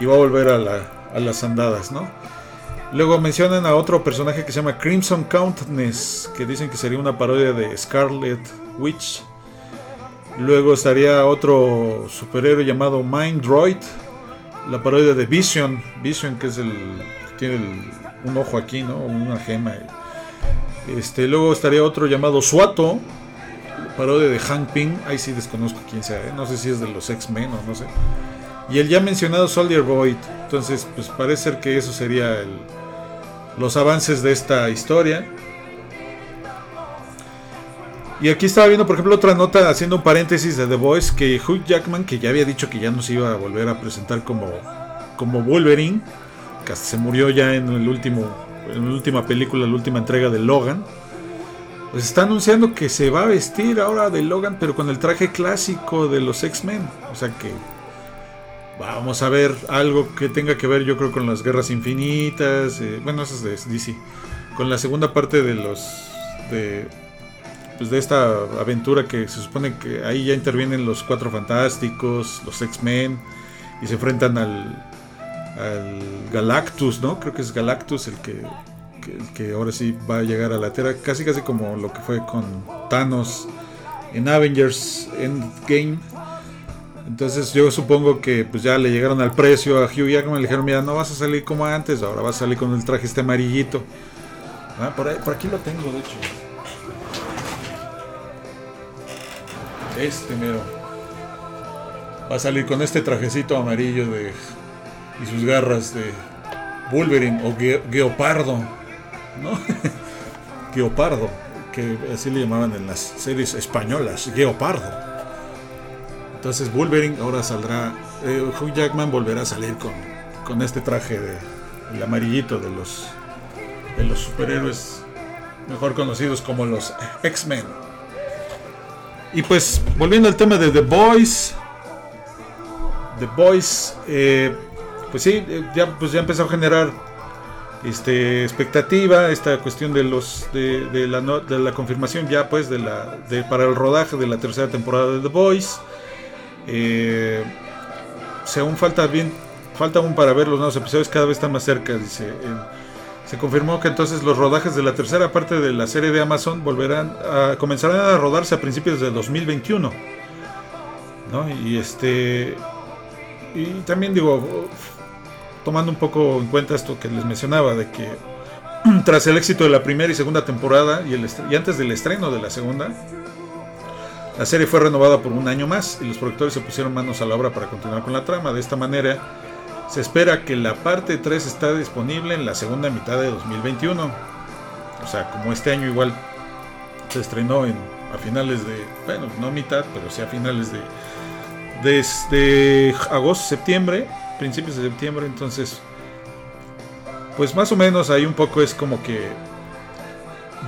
y va a volver a, la, a las andadas, ¿no? Luego mencionan a otro personaje que se llama Crimson Countenance, que dicen que sería una parodia de Scarlet Witch. Luego estaría otro superhéroe llamado Mind Droid, la parodia de Vision, Vision que es el tiene un ojo aquí, ¿no? Una gema. Este, luego estaría otro llamado Suato, parodia de Hank Ping, ahí sí desconozco quién sea, ¿eh? no sé si es de los X-Men o no sé. Y el ya mencionado Soldier Boy, entonces pues parece ser que eso sería los avances de esta historia. Y aquí estaba viendo, por ejemplo, otra nota haciendo un paréntesis de The Voice que Hugh Jackman, que ya había dicho que ya no se iba a volver a presentar como, como Wolverine, que se murió ya en el último en la última película, la última entrega de Logan. Pues está anunciando que se va a vestir ahora de Logan, pero con el traje clásico de los X-Men. O sea que vamos a ver algo que tenga que ver, yo creo, con las guerras infinitas. Eh, bueno, eso es de DC. Con la segunda parte de los. de. Pues de esta aventura que se supone que ahí ya intervienen los cuatro fantásticos, los X-Men, y se enfrentan al, al Galactus, ¿no? Creo que es Galactus el que, que, ahora sí va a llegar a la Tierra, casi casi como lo que fue con Thanos en Avengers Endgame. Entonces yo supongo que pues ya le llegaron al precio a Hugh Jackman, le dijeron, mira, no vas a salir como antes, ahora vas a salir con el traje este amarillito. Ah, por, ahí, por aquí lo tengo, de hecho. Este mero. Va a salir con este trajecito amarillo de y sus garras de Wolverine o Geopardo, ¿no? Geopardo, que así le llamaban en las series españolas, Geopardo. Entonces Wolverine ahora saldrá, eh, Hugh Jackman volverá a salir con, con este traje de el amarillito de los de los superhéroes mejor conocidos como los X-Men. Y pues volviendo al tema de The Boys, The Boys, eh, pues sí, eh, ya, pues ya empezó a generar este, expectativa, esta cuestión de los de, la, de la confirmación ya pues de la de, para el rodaje de la tercera temporada de The Voice. Eh, aún falta bien, falta aún para ver los nuevos episodios, cada vez está más cerca, dice. se confirmó que entonces los rodajes de la tercera parte de la serie de Amazon volverán a comenzarán a rodarse a principios de 2021. ¿no? Y este y también digo, tomando un poco en cuenta esto que les mencionaba, de que tras el éxito de la primera y segunda temporada y, el y antes del estreno de la segunda, la serie fue renovada por un año más y los productores se pusieron manos a la obra para continuar con la trama. De esta manera, se espera que la parte 3 está disponible en la segunda mitad de 2021. O sea, como este año igual se estrenó en, a finales de, bueno, no mitad, pero sí a finales de, desde agosto, septiembre, principios de septiembre, entonces, pues más o menos ahí un poco es como que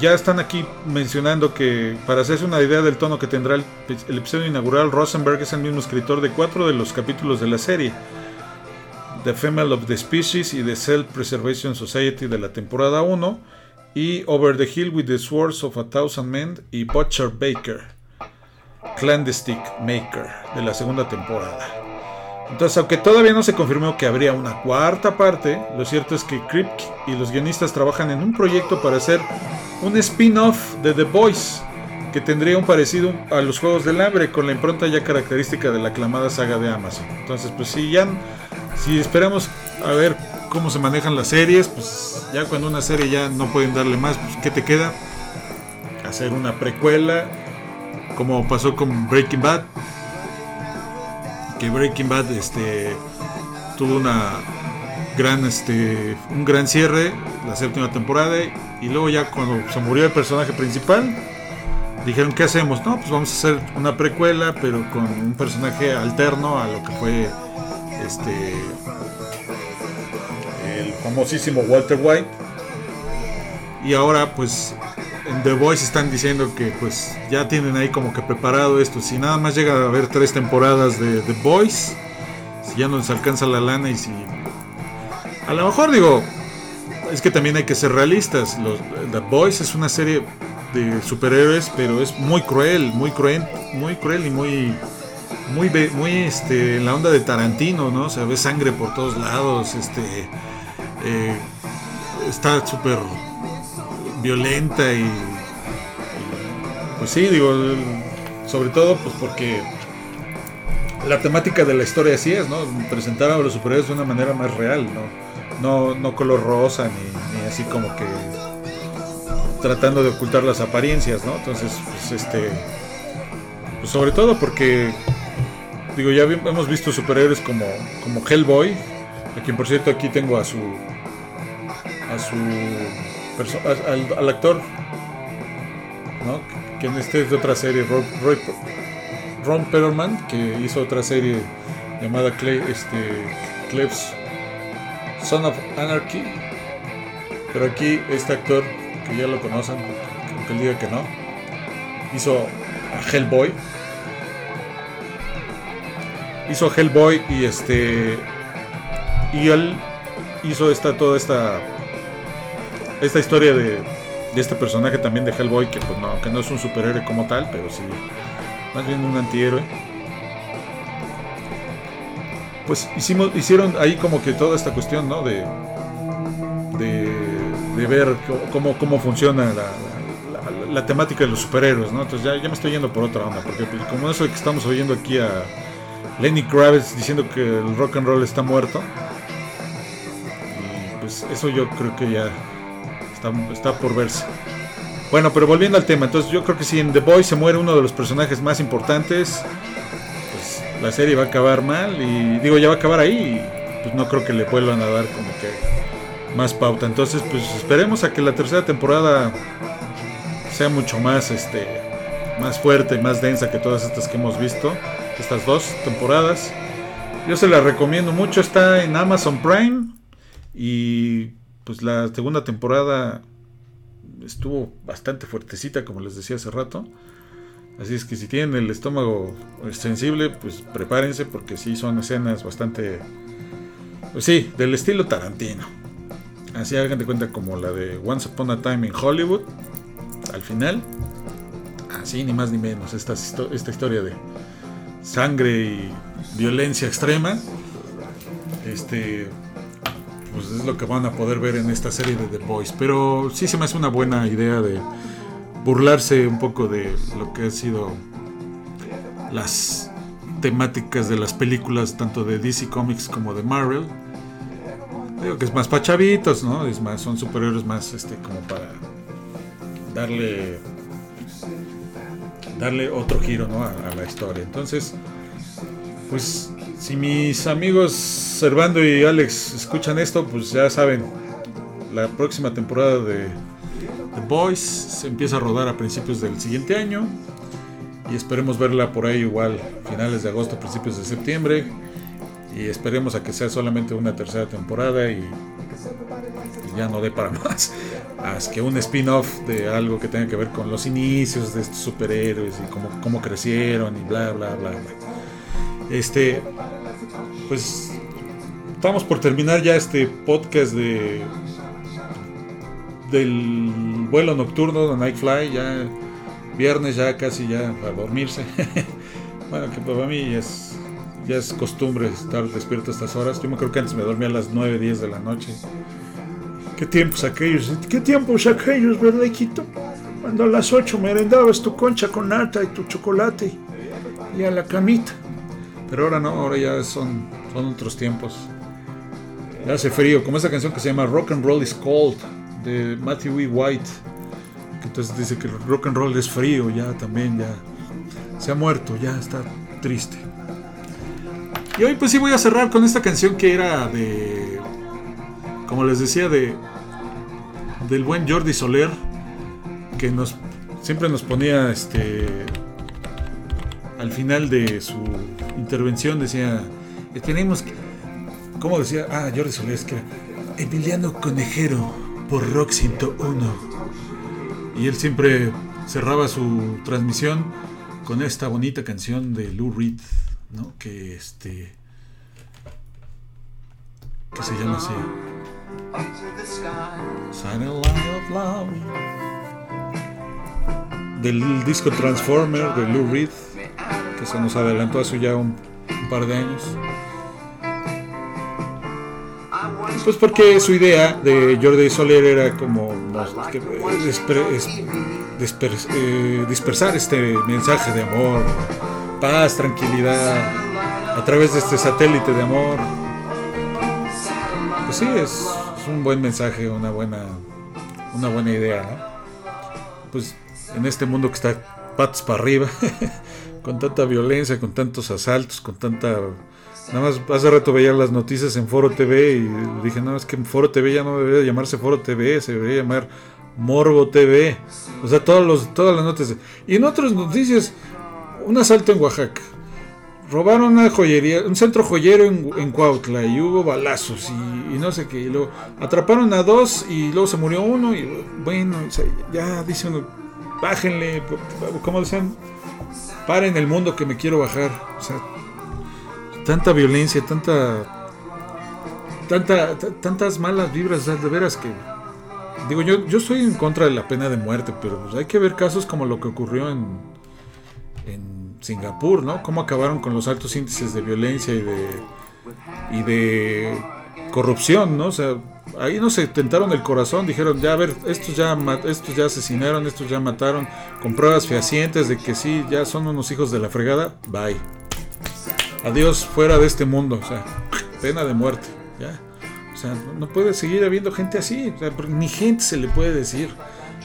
ya están aquí mencionando que para hacerse una idea del tono que tendrá el, episodio inaugural, Rosenberg es el mismo escritor de cuatro de los capítulos de la serie. The Female of the Species y The Self Preservation Society de la temporada 1 y Over the Hill with the Swords of a Thousand Men y Butcher Baker, Clandestine Maker de la segunda temporada. Entonces, aunque todavía no se confirmó que habría una cuarta parte, lo cierto es que Kripke y los guionistas trabajan en un proyecto para hacer un spin-off de The Boys, que tendría un parecido a los Juegos del Hambre, con la impronta ya característica de la aclamada saga de Amazon. Entonces, pues si ya, si esperamos a ver cómo se manejan las series, pues ya cuando una serie ya no pueden darle más, pues ¿qué te queda? Hacer una precuela, como pasó con Breaking Bad, que Breaking Bad este, tuvo una gran, este, un gran cierre, la séptima temporada, y luego ya cuando se murió el personaje principal, dijeron, ¿qué hacemos? No, pues vamos a hacer una precuela, pero con un personaje alterno a lo que fue este el famosísimo Walter White. Y ahora pues The Voice están diciendo que pues ya tienen ahí como que preparado esto. Si nada más llega a haber tres temporadas de The Voice, si ya no les alcanza la lana y si... A lo mejor digo, es que también hay que ser realistas. Los, The Boys es una serie de superhéroes, pero es muy cruel, muy cruel, muy cruel y muy muy muy este en la onda de Tarantino, ¿no? se ve sangre por todos lados, este eh, está súper violenta y, pues sí, digo, sobre todo pues porque la temática de la historia así es, ¿no? Presentar a los superhéroes de una manera más real, ¿no? no, no color rosa ni, ni, así como que tratando de ocultar las apariencias, ¿no? Entonces, pues este, pues sobre todo porque, digo, ya hemos visto superhéroes como, como Hellboy, a quien por cierto aquí tengo a su, a su, al, actor, ¿no? Que este es de otra serie, Ron Perlman, que hizo otra serie llamada Clay, este, Cleves Son of Anarchy. Pero aquí este actor, que ya lo conocen, aunque él diga que no, hizo a Hellboy. Hizo Hellboy y este. Y él hizo esta, toda esta. Esta historia de, este personaje también de Hellboy, que pues no, que no es un superhéroe como tal, pero sí. Más bien un antihéroe pues hicimos, hicieron ahí como que toda esta cuestión, ¿no? De, de, ver cómo, cómo funciona la, la, la, temática de los superhéroes, ¿no? Entonces ya, ya, me estoy yendo por otra onda, porque pues, como eso que estamos oyendo aquí a Lenny Kravitz diciendo que el rock and roll está muerto, y pues eso yo creo que ya está, está por verse. Bueno, pero volviendo al tema, entonces yo creo que si en The Boys se muere uno de los personajes más importantes, la serie va a acabar mal y digo, ya va a acabar ahí y pues no creo que le vuelvan a dar como que más pauta. Entonces, pues esperemos a que la tercera temporada sea mucho más este más fuerte más densa que todas estas que hemos visto, estas dos temporadas. Yo se la recomiendo mucho, está en Amazon Prime y pues la segunda temporada estuvo bastante fuertecita como les decía hace rato. Así es que si tienen el estómago sensible, pues prepárense porque sí son escenas bastante, pues sí, del estilo Tarantino. Así hagan cuenta como la de Once Upon a Time in Hollywood, al final. Así ni más ni menos, esta, esta historia de sangre y violencia extrema. Este, pues es lo que van a poder ver en esta serie de The Boys. Pero sí se me hace una buena idea de burlarse un poco de lo que han sido las temáticas de las películas tanto de DC Comics como de Marvel. Digo que es más para chavitos, ¿no? Es más, son superhéroes más este como para darle darle otro giro ¿no? a, la historia. Entonces, pues si mis amigos Servando y Alex escuchan esto, pues ya saben, la próxima temporada de The Boys se empieza a rodar a principios del siguiente año y esperemos verla por ahí igual finales de agosto, principios de septiembre y esperemos a que sea solamente una tercera temporada y, ya no dé para más, más que un spin-off de algo que tenga que ver con los inicios de estos superhéroes y cómo, cómo crecieron y bla bla bla bla. Este, pues estamos por terminar ya este podcast de del vuelo nocturno de Nightfly, ya viernes ya casi ya a dormirse. bueno, que para mí es, ya es costumbre estar despierto a estas horas. Yo me creo que antes me dormía a las 9, 10 de la noche. ¿Qué tiempos aquellos? ¿Qué tiempos aquellos, verdad, Quito? Cuando a las 8 merendabas tu concha con nata y tu chocolate y a la camita. Pero ahora no, ahora ya son, son otros tiempos. Ya hace frío, como esa canción que se llama Rock and Roll is Cold de Matthew E. White. Entonces dice que el rock and roll es frío, ya también, ya se ha muerto, ya está triste. Y hoy pues sí voy a cerrar con esta canción que era de, como les decía, de del buen Jordi Soler, que nos siempre nos ponía este al final de su intervención decía tenemos que ¿cómo decía? Ah, Jordi Soler es que Emiliano Conejero por Rock 101. Y él siempre cerraba su transmisión con esta bonita canción de Lou Reed, ¿no? Que este que se llama así. Del disco Transformer de Lou Reed, que se nos adelantó hace ya un, par de años. Pues porque su idea de Jordi Soler era como disper- eh, dispersar este mensaje de amor, paz, tranquilidad, a través de este satélite de amor. Pues sí, es, un buen mensaje, una buena, una buena idea. Pues en este mundo que está patas para arriba, con tanta violencia, con tantos asaltos, con tanta... Nada más hace rato veía las noticias en Foro TV y dije, no, es que Foro TV ya no debería llamarse Foro TV, se debería llamar Morbo TV. O sea, todos los, todas las noticias. Y en otras noticias, un asalto en Oaxaca. Robaron una joyería, un centro joyero en, en Cuautla y hubo balazos y, y no sé qué. Y luego atraparon a dos y luego se murió uno y bueno, sea, ya dice uno, bájenle, como decían, paren el mundo que me quiero bajar. O sea, tanta violencia, tanta, tanta, tantas malas vibras, de veras que digo yo, yo estoy en contra de la pena de muerte, pero pues hay que ver casos como lo que ocurrió en, en Singapur, ¿no? Cómo acabaron con los altos índices de violencia y de y de corrupción, ¿no? O sea, ahí no se tentaron el corazón, dijeron, ya a ver, estos ya estos ya asesinaron, estos ya mataron, con pruebas fehacientes de que sí, ya son unos hijos de la fregada, bye. Adiós fuera de este mundo, o sea, pena de muerte, ya. O sea, no- puede seguir habiendo gente así, ni gente se le puede decir.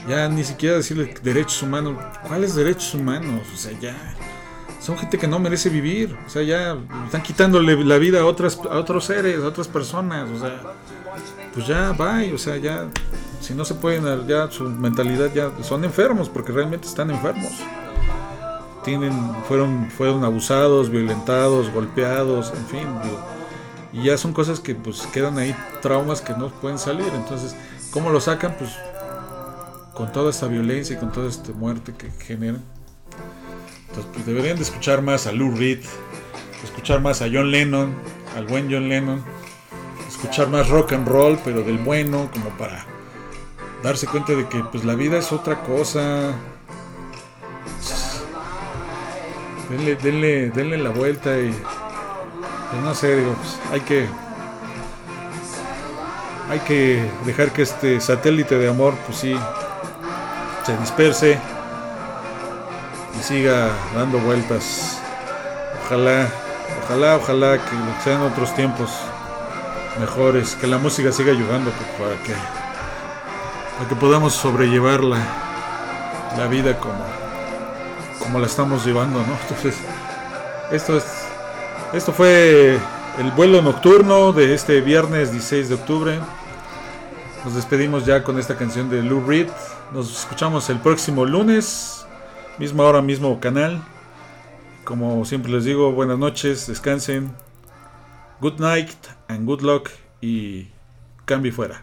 Ya ni siquiera decirle derechos humanos. ¿Cuáles derechos humanos? O sea, ya. Son gente que no merece vivir. O sea, ya están quitándole la vida a otras a otros seres, a otras personas. O sea, pues ya, bye. O sea, ya. Si no se pueden, ya su mentalidad ya son enfermos porque realmente están enfermos. Tienen, fueron, fueron abusados, violentados, golpeados, en fin. y ya son cosas que pues quedan ahí, traumas que no pueden salir. Entonces, ¿cómo lo sacan? Pues con toda esta violencia y con toda esta muerte que generan. Entonces, pues deberían de escuchar más a Lou Reed, escuchar más a John Lennon, al buen John Lennon, escuchar más rock and roll, pero del bueno, como para darse cuenta de que pues la vida es otra cosa. Denle, denle, denle la vuelta y pues no sé, digo, pues, hay que hay que dejar que este satélite de amor pues sí se disperse siga dando vueltas. Ojalá, ojalá, ojalá que sean otros tiempos mejores, que la música siga ayudando pues, para que para que podamos sobrellevar la, la vida como como la estamos llevando, ¿no? Entonces, esto es esto fue el vuelo nocturno de este viernes 16 de octubre. Nos despedimos ya con esta canción de Lou Reed. Nos escuchamos el próximo lunes, misma hora, mismo canal. Como siempre les digo, buenas noches, descansen. Good night and good luck y cambio fuera.